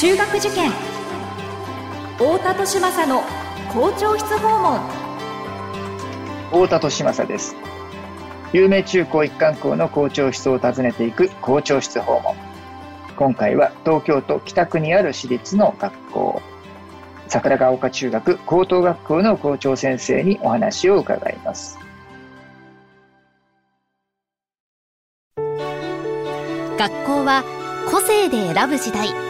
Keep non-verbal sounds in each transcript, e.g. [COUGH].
中学受験。太田利政の校長室訪問。太田利政です。有名中高一貫校の校長室を訪ねていく校長室訪問。今回は東京都北区にある私立の学校。桜ヶ丘中学高等学校の校長先生にお話を伺います。学校は個性で選ぶ時代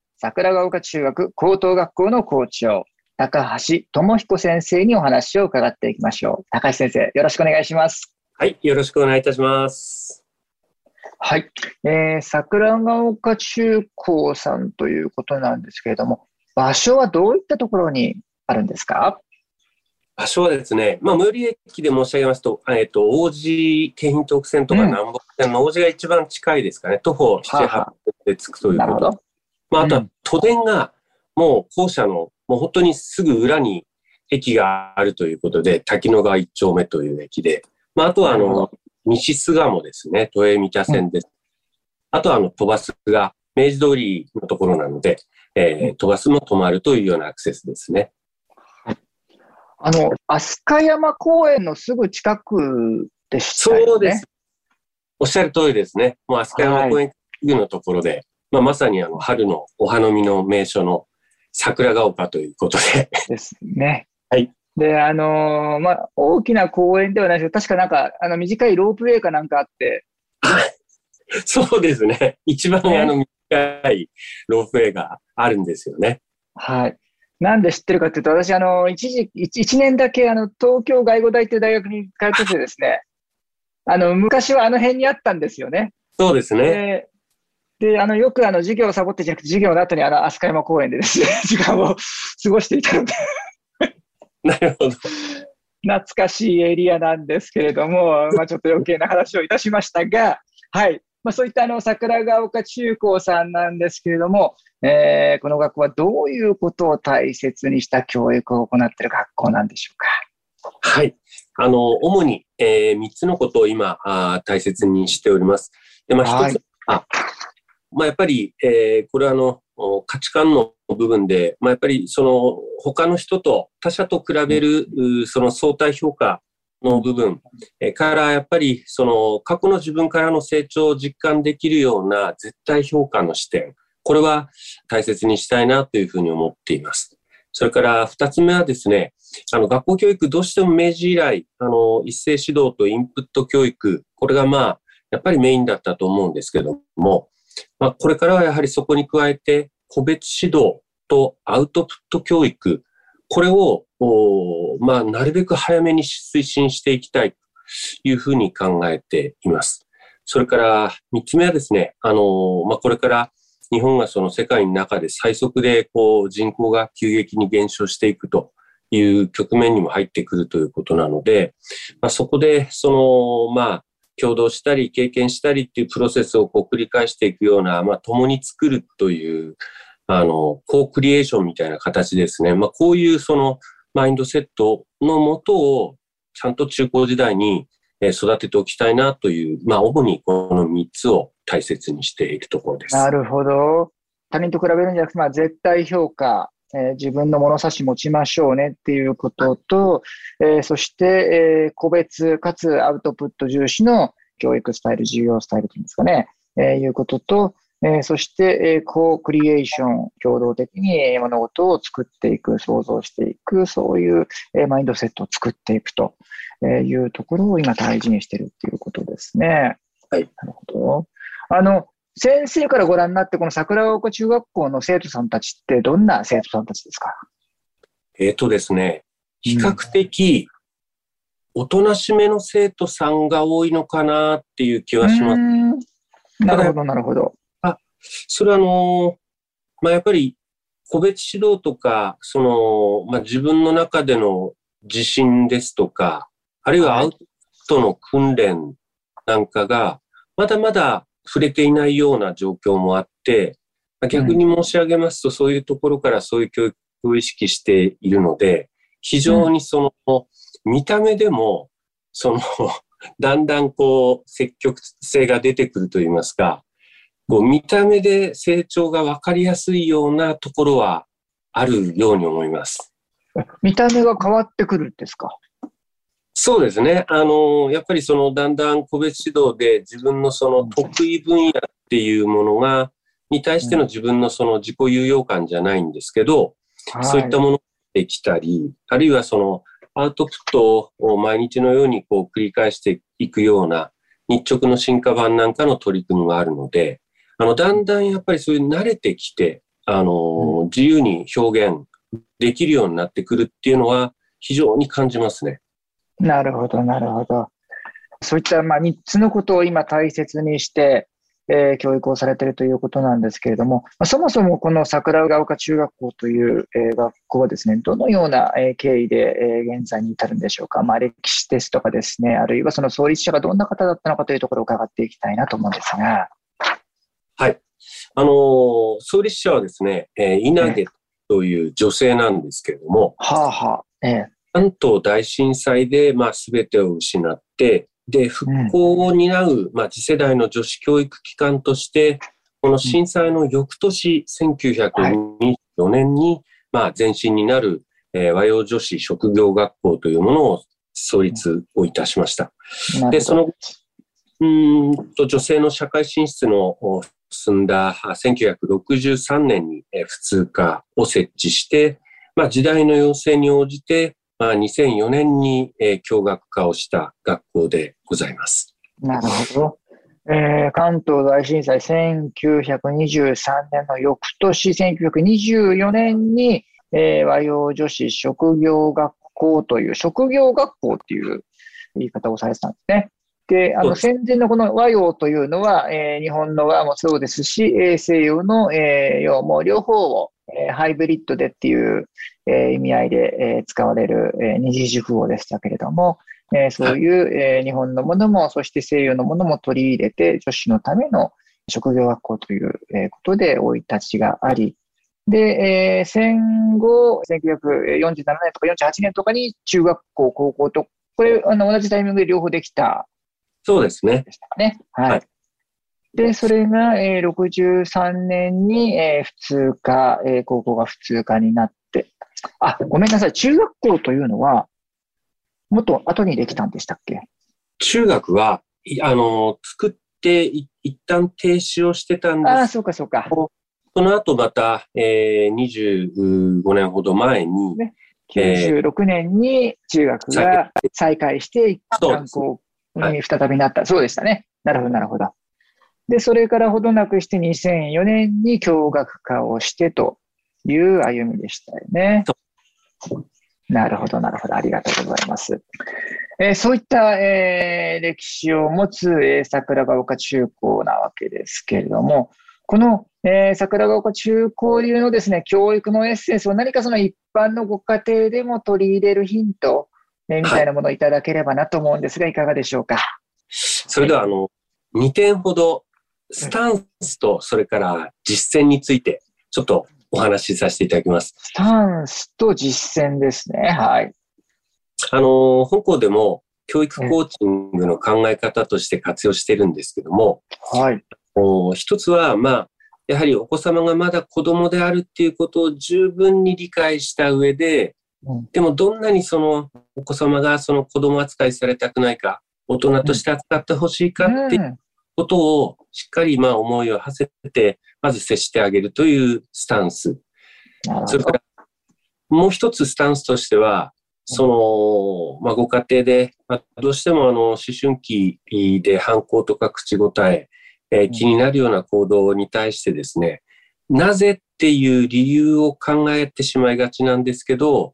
桜ヶ丘中学高等学校の校長高橋智彦先生にお話を伺っていきましょう。高橋先生よろしくお願いします。はいよろしくお願いいたします。はい、えー、桜ヶ丘中高さんということなんですけれども場所はどういったところにあるんですか？場所はですね、まあ、最寄り駅で申し上げますと、えっ、ー、と、王子京浜東北線とか南北線の王子が一番近いですかね。徒歩7、8分で着くということ。まあ、あとは都電がもう校舎のもう本当にすぐ裏に駅があるということで、滝野川一丁目という駅で、まあ、あとはあの、西巣鴨ですね、都営三田線です。あとはあの、飛ばすが明治通りのところなので、えー、飛ばすも止まるというようなアクセスですね。あの、飛鳥山公園のすぐ近くでしたよね。そうです。おっしゃる通りですね。もう飛鳥山公園のところで、まあ、まさにあの春のお花見の名所の桜ヶ丘ということで。ですね。はい。で、あのー、まあ、大きな公園ではないですけど、確かなんか、あの、短いロープウェイかなんかあって。そうですね。一番、あの、短いロープウェイがあるんですよね。はい。なんで知ってるかというと、私、あの、一時、一年だけ、あの、東京外語大という大学に通っててですね、あの、昔はあの辺にあったんですよね。そうですね。で、あの、よくあの、授業をサボってじゃなくて、授業の後にあの、飛鳥山公園でですね、[LAUGHS] 時間を過ごしていたのでなるほど。懐かしいエリアなんですけれども、まあちょっと余計な話をいたしましたが、はい。まあそういったあの、桜ヶ丘中高さんなんですけれども、えー、この学校はどういうことを大切にした教育を行っている学校なんでしょうか？はい。あの、主に、えー、3つのことを今あ、大切にしております。で、まあ、一つ、はい、あ、まあ、やっぱり、えー、これはあの、価値観の部分で、まあ、やっぱりその他の人と他者と比べる、その相対評価の部分からやっぱりその過去の自分からの成長を実感できるような絶対評価の視点、これは大切にしたいなというふうに思っています。それから二つ目はですね、あの学校教育どうしても明治以来、あの一斉指導とインプット教育、これがまあやっぱりメインだったと思うんですけども、まあ、これからはやはりそこに加えて、個別指導とアウトプット教育、これを、まあ、なるべく早めに推進していきたいというふうに考えています。それから三つ目はですね、あの、まあ、これから日本がその世界の中で最速でこう人口が急激に減少していくという局面にも入ってくるということなので、まあ、そこでその、まあ、共同したり経験したりっていうプロセスをこう繰り返していくような、まあ、共に作るという、あの、コークリエーションみたいな形ですね。まあ、こういうそのマインドセットのもとをちゃんと中高時代に育てておきたいなという、まあ、主にこの3つを大切にしているところです。なるほど。他人と比べるんじゃなくて、まあ、絶対評価、えー、自分の物差し持ちましょうねっていうことと、えー、そして、えー、個別かつアウトプット重視の教育スタイル、授業スタイルというんですかね、えー、いうことと、えー、そして、えー、コークリエーション、共同的に物事を作っていく、創造していく、そういう、えー、マインドセットを作っていくというところを今大事にしているっていうことですね。はい。なるほど。あの、先生からご覧になって、この桜岡中学校の生徒さんたちってどんな生徒さんたちですか？えっ、ー、とですね、比較的、おとなしめの生徒さんが多いのかなっていう気はします。なるほど、なるほど。あ、それはあのまあ、やっぱり個別指導とか、その、まあ、自分の中での自信ですとか、あるいはアウトの訓練なんかが、まだまだ触れていないような状況もあって、逆に申し上げますと、そういうところからそういう教育を意識しているので、非常にその、見た目でも、その、[LAUGHS] だんだんこう、積極性が出てくるといいますか、こう見た目で成長が分かりやすいようなところはあるように思います。見た目が変わってくるんですか？そうですね。あの、やっぱりそのだんだん個別指導で自分のその得意分野っていうものが、に対しての自分のその自己有用感じゃないんですけど、そういったものができたり、あるいはそのアウトプットを毎日のようにこう繰り返していくような日直の進化版なんかの取り組みがあるので、あの、だんだんやっぱりそういう慣れてきて、あの、自由に表現できるようになってくるっていうのは非常に感じますね。なるほど、なるほど。そういったまあ3つのことを今大切にして、えー、教育をされているということなんですけれども、まあ、そもそもこの桜ヶ丘中学校という、えー、学校はですね、どのような、えー、経緯で、えー、現在に至るんでしょうか。まあ、歴史ですとかですね、あるいはその創立者がどんな方だったのかというところを伺っていきたいなと思うんですが。はい。あのー、創立者はですね、えー、稲毛という女性なんですけれども、はあはあ、ええ、関東大震災で、まあ、全てを失って、で、復興を担う、まあ、次世代の女子教育機関として、この震災の翌年、1924年に、まあ、前身になる、えー、和洋女子職業学校というものを創立をいたしました。で、その、うんと女性の社会進出の進んだ1963年に普通科を設置して、まあ、時代の要請に応じて、まあ、2004年に、えー、教学化をした学校でございます。なるほど。えー、関東大震災1923年の翌年、1924年に、えー、和洋女子職業学校という、職業学校っていう言い方をされてたんですね。で、あの、戦前のこの和洋というのは、えー、日本の和もそうですし、えー、西洋の、えー、洋も両方を、えー、ハイブリッドでっていう、えー、意味合いで、えー、使われる、えー、二次熟語でしたけれども、えー、そういう、えー、日本のものも、そして西洋のものも取り入れて、女子のための職業学校という、えー、ことで生い立ちがあり、で、えー、戦後、1947年とか48年とかに中学校、高校と、これ、あの、同じタイミングで両方できたそうですね。はい。はい、で、それが、えー、63年に、えー、普通科、えー、高校が普通科になって、あ、ごめんなさい。中学校というのは、もっと後にできたんでしたっけ？中学は、あの、作ってい、一旦停止をしてたんですああ、そうかそうか。その後また、えー、25年ほど前に、ね、96年に中学が再開して、一旦こう、に再びなった。はい、そうでしたね。なるほど、なるほど。で、それからほどなくして2004年に共学化をしてという歩みでしたよね。なるほど、なるほど。ありがとうございます。えー、そういった、えー、歴史を持つ、えー、桜ヶ丘中高なわけですけれども、この、えー、桜ヶ丘中高流のですね、教育のエッセンスを何かその一般のご家庭でも取り入れるヒント、みたいなものをいただければなと思うんですが、いかがでしょうか？それでは、あの、2点ほど、スタンスと、それから実践について、ちょっとお話しさせていただきます。スタンスと実践ですね。はい。あの、本校でも、教育コーチングの考え方として活用してるんですけども、はい。一つは、まあ、やはりお子様がまだ子供であるっていうことを十分に理解した上で、でもどんなにそのお子様がその子供扱いされたくないか、大人として扱ってほしいかっていうことをしっかりまあ思いを馳せて、まず接してあげるというスタンス。それからもう一つスタンスとしては、その、まあ、ご家庭で、まあ、どうしてもあの思春期で反抗とか口答え、えー、気になるような行動に対してですね、なぜっていう理由を考えてしまいがちなんですけど、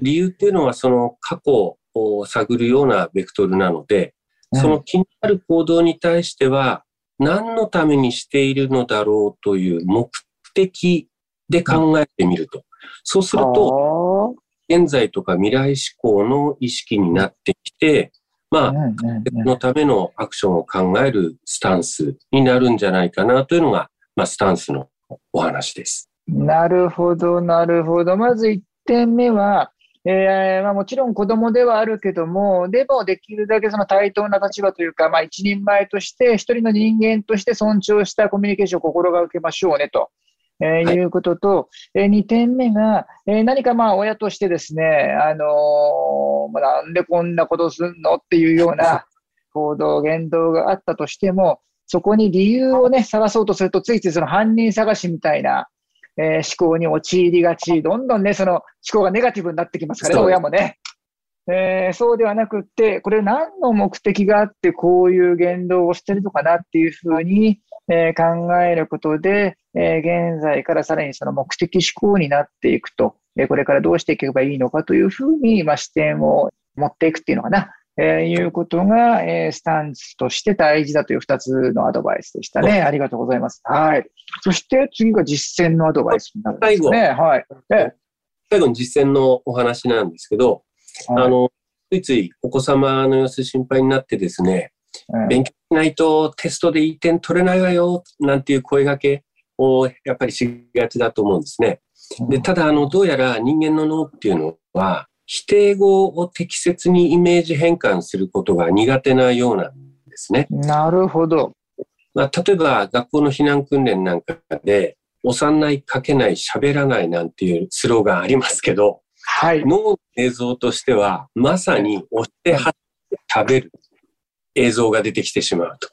理由っていうのはその過去を探るようなベクトルなので、その気になる行動に対しては、何のためにしているのだろうという目的で考えてみると。そうすると、現在とか未来志向の意識になってきて、まあ、そのためのアクションを考えるスタンスになるんじゃないかなというのが、まあ、スタンスのお話です。なるほど、なるほど。まず1点目は、えーまあ、もちろん子供ではあるけども、でもできるだけその対等な立場というか、まあ、一人前として、一人の人間として尊重したコミュニケーションを心がけましょうねと。えー、はい、いうことと、えー、2点目が、えー、何かまあ親としてですね、あのー、まあ、なんでこんなことすんのっていうような [LAUGHS] 行動、言動があったとしても、そこに理由をね、探そうとすると、ついついその犯人探しみたいな、えー、思考に陥りがち、どんどんね、その思考がネガティブになってきますからね、親もね。えー、そうではなくって、これ何の目的があってこういう言動をしてるのかなっていうふうに、えー、考えることで、えー、現在からさらにその目的思考になっていくと、えこれからどうしていけばいいのかというふうに、まあ、視点を持っていくっていうのかな。えー、いうことが、えー、スタンスとして大事だという2つのアドバイスでしたね。ありがとうございます。はい。そして次が実践のアドバイスになるんですね。最後。はい。最後に実践のお話なんですけど、はい、あの、ついついお子様の様子心配になってですね、うん、勉強しないとテストでいい点取れないわよ、なんていう声掛けをやっぱりしがちだと思うんですね。でただ、あの、どうやら人間の脳っていうのは、否定語を適切にイメージ変換することが苦手なようなんですね。なるほど。まあ、例えば、学校の避難訓練なんかで、押さない、書けない、喋らないなんていうスローガンありますけど、はい、脳の映像としては、まさに押してはって食べる映像が出てきてしまうと。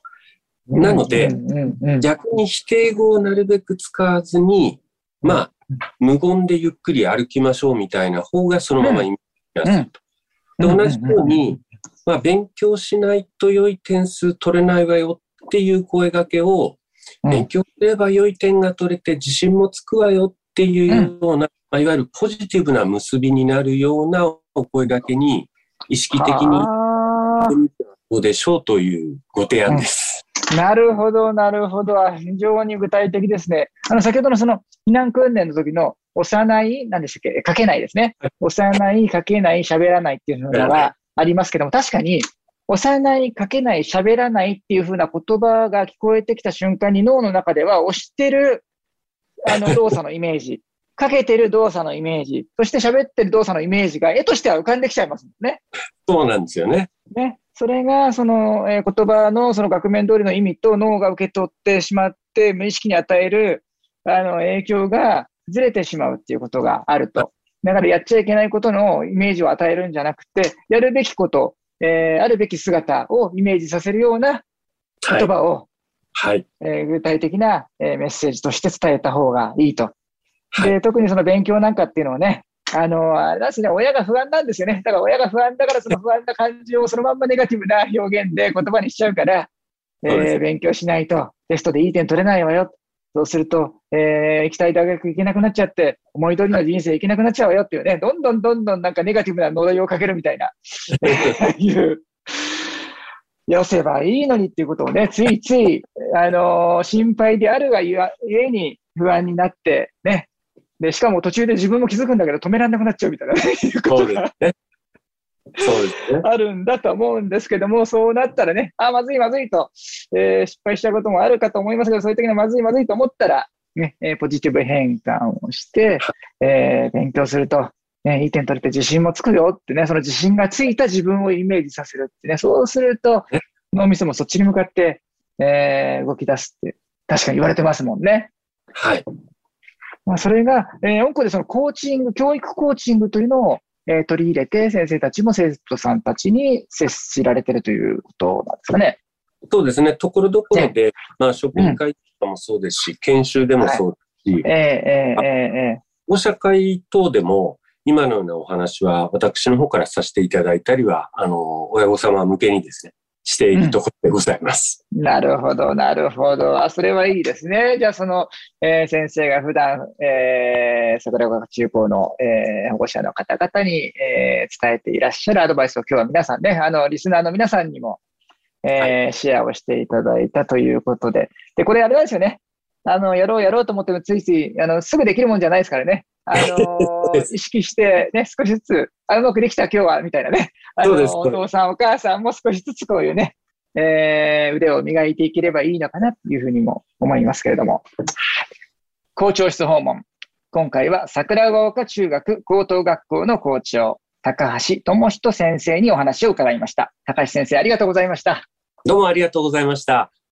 なので、逆に否定語をなるべく使わずに、まあ、無言でゆっくり歩きましょうみたいな方がそのままイメージやすいと。で同じように、まあ、勉強しないと良い点数取れないわよっていう声掛けを、勉強すれば良い点が取れて自信もつくわよっていうような、まあ、いわゆるポジティブな結びになるようなお声掛けに意識的にどうでしょうというご提案です。なるほど、なるほど。非常に具体的ですね。あの、先ほどのその避難訓練の時の幼い、何でしたっけ、書けないですね。幼い、書けない、喋らないっていうのがありますけども、確かに、幼い、書けない、喋らないっていうふうな言葉が聞こえてきた瞬間に脳の中では押してる、あの、動作のイメージ、[LAUGHS] かけてる動作のイメージ、そして喋ってる動作のイメージが絵としては浮かんできちゃいますもんね。そうなんですよね。ね。それが、その、えー、言葉のその額面通りの意味と脳が受け取ってしまって、無意識に与える、あの、影響がずれてしまうっていうことがあると。だからやっちゃいけないことのイメージを与えるんじゃなくて、やるべきこと、えー、あるべき姿をイメージさせるような言葉を、はい、えー、具体的な、えー、メッセージとして伝えた方がいいと。で、はい、特にその勉強なんかっていうのはね、あの、あれですね、親が不安なんですよね。だから親が不安だから、その不安な感じをそのまんまネガティブな表現で言葉にしちゃうから、えー、勉強しないとテストでいい点取れないわよ。そうすると、えー、行きたい大学行けなくなっちゃって、思い通りの人生行けなくなっちゃうわよっていうね、どんどんどんどんなんかネガティブな呪いをかけるみたいな、いう、よせばいいのにっていうことをね、ついつい、あのー、心配であるがゆえに不安になって、ね、で、しかも途中で自分も気づくんだけど止められなくなっちゃうみたいな、ね、いうことが、ね、そうですね。あるんだと思うんですけども、そうなったらね、あ、まずいまずいと、えー、失敗したこともあるかと思いますけど、そういう時にはまずいまずいと思ったら、ね、えー、ポジティブ変換をして、[LAUGHS] えー、勉強すると、ね、いい点取れて自信もつくよってね、その自信がついた自分をイメージさせるってね、そうすると、脳みそもそっちに向かって、えー、動き出すって、確かに言われてますもんね。はい。まあ、それが、えー、音校でそのコーチング、教育コーチングというのを、えー、取り入れて、先生たちも生徒さんたちに接しられてるということなんですかね。そうですね。ところどころで、ね、まあ、職員会とかもそうですし、うん、研修でもそうですし、はい、えー、えー、えー、保護者会等でも、今のようなお話は、私の方からさせていただいたりは、あの、親御様向けにですね、しているところでございます。うん、なるほど、なるほど。あ、それはいいですね。じゃあ、その、えー、先生が普段、えー、桜川中高の、えー、保護者の方々に、えー、伝えていらっしゃるアドバイスを今日は皆さんね、あの、リスナーの皆さんにも、えー、はい、シェアをしていただいたということで。で、これあれなんですよね。あの、やろうやろうと思ってもついつい、あの、すぐできるもんじゃないですからね。あの、[LAUGHS] 意識してね、少しずつ、あ、うまくできた今日は、みたいなね。あの、お父さんお母さんも少しずつこういうね、えー、腕を磨いていければいいのかなというふうにも思いますけれども。校長室訪問。今回は桜ヶ丘中学高等学校の校長、高橋智人先生にお話を伺いました。高橋先生、ありがとうございました。どうもありがとうございました。